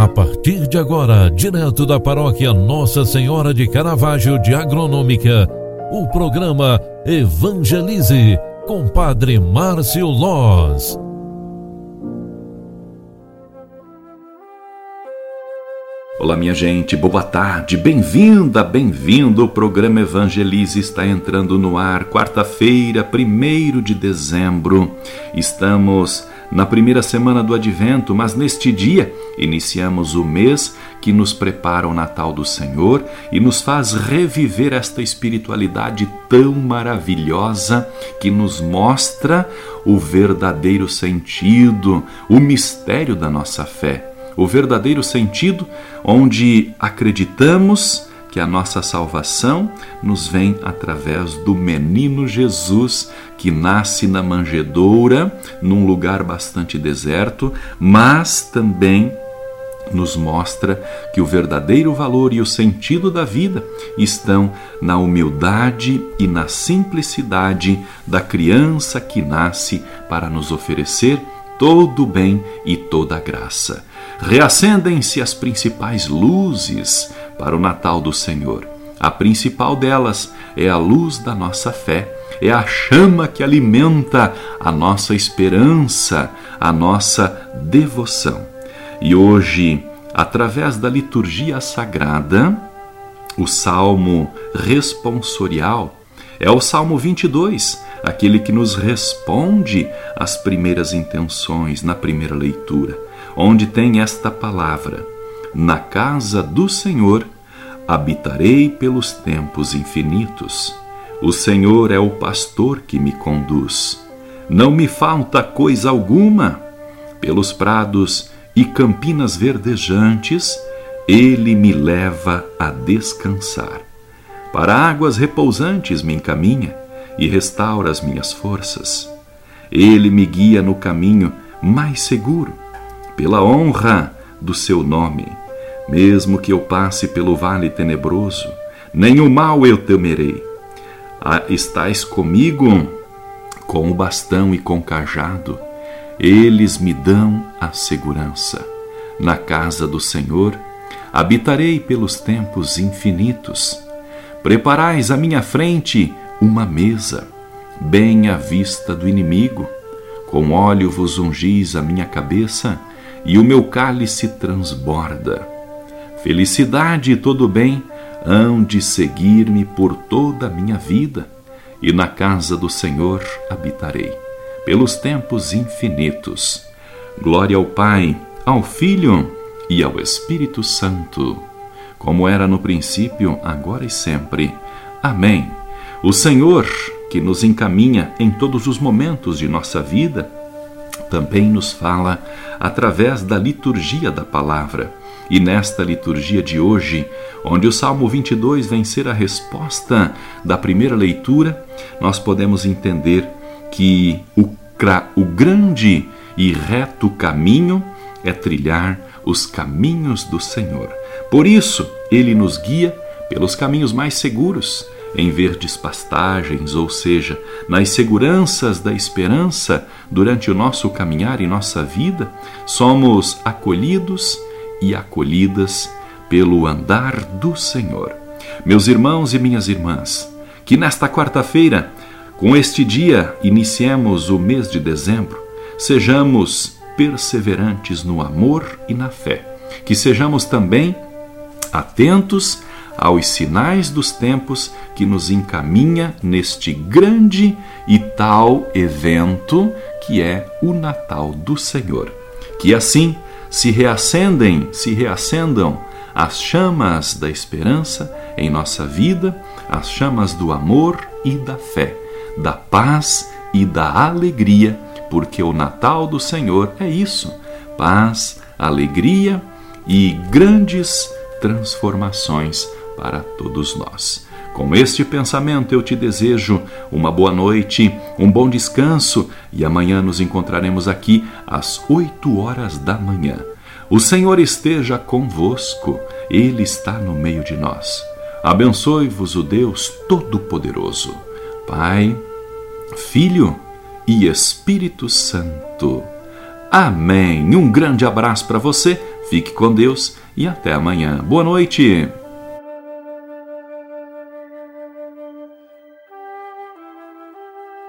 A partir de agora, direto da paróquia Nossa Senhora de Caravaggio de Agronômica, o programa Evangelize com Padre Márcio Loz. Olá, minha gente, boa tarde, bem-vinda, bem-vindo. O programa Evangelize está entrando no ar, quarta-feira, 1 de dezembro. Estamos na primeira semana do advento, mas neste dia iniciamos o mês que nos prepara o Natal do Senhor e nos faz reviver esta espiritualidade tão maravilhosa que nos mostra o verdadeiro sentido, o mistério da nossa fé. O verdadeiro sentido onde acreditamos que a nossa salvação nos vem através do menino Jesus que nasce na manjedoura, num lugar bastante deserto, mas também nos mostra que o verdadeiro valor e o sentido da vida estão na humildade e na simplicidade da criança que nasce para nos oferecer todo o bem e toda a graça. Reacendem-se as principais luzes para o Natal do Senhor. A principal delas é a luz da nossa fé, é a chama que alimenta a nossa esperança, a nossa devoção. E hoje, através da liturgia sagrada, o salmo responsorial é o Salmo 22, aquele que nos responde às primeiras intenções na primeira leitura, onde tem esta palavra: Na casa do Senhor habitarei pelos tempos infinitos. O Senhor é o pastor que me conduz. Não me falta coisa alguma. Pelos prados e campinas verdejantes, ele me leva a descansar. Para águas repousantes me encaminha e restaura as minhas forças. Ele me guia no caminho mais seguro, pela honra do seu nome. Mesmo que eu passe pelo vale tenebroso, o mal eu temerei. Ah, estás comigo com o bastão e com o cajado. Eles me dão a segurança. Na casa do Senhor habitarei pelos tempos infinitos Preparais à minha frente uma mesa, bem à vista do inimigo. Com óleo vos ungis a minha cabeça, e o meu cálice transborda. Felicidade e todo bem hão de seguir-me por toda a minha vida, e na casa do Senhor habitarei, pelos tempos infinitos. Glória ao Pai, ao Filho e ao Espírito Santo como era no princípio, agora e sempre. Amém. O Senhor, que nos encaminha em todos os momentos de nossa vida, também nos fala através da liturgia da palavra. E nesta liturgia de hoje, onde o Salmo 22 vem ser a resposta da primeira leitura, nós podemos entender que o, o grande e reto caminho é trilhar os caminhos do Senhor. Por isso, ele nos guia pelos caminhos mais seguros, em verdes pastagens, ou seja, nas seguranças da esperança durante o nosso caminhar e nossa vida, somos acolhidos e acolhidas pelo andar do Senhor. Meus irmãos e minhas irmãs, que nesta quarta-feira, com este dia, iniciemos o mês de dezembro, sejamos perseverantes no amor e na fé. Que sejamos também atentos aos sinais dos tempos que nos encaminha neste grande e tal evento que é o Natal do Senhor. Que assim se reacendem, se reacendam as chamas da esperança em nossa vida, as chamas do amor e da fé, da paz e da alegria porque o Natal do Senhor é isso: paz, alegria e grandes transformações para todos nós. Com este pensamento, eu te desejo uma boa noite, um bom descanso e amanhã nos encontraremos aqui às 8 horas da manhã. O Senhor esteja convosco, Ele está no meio de nós. Abençoe-vos o Deus Todo-Poderoso, Pai, Filho e Espírito Santo. Amém. Um grande abraço para você. Fique com Deus e até amanhã. Boa noite.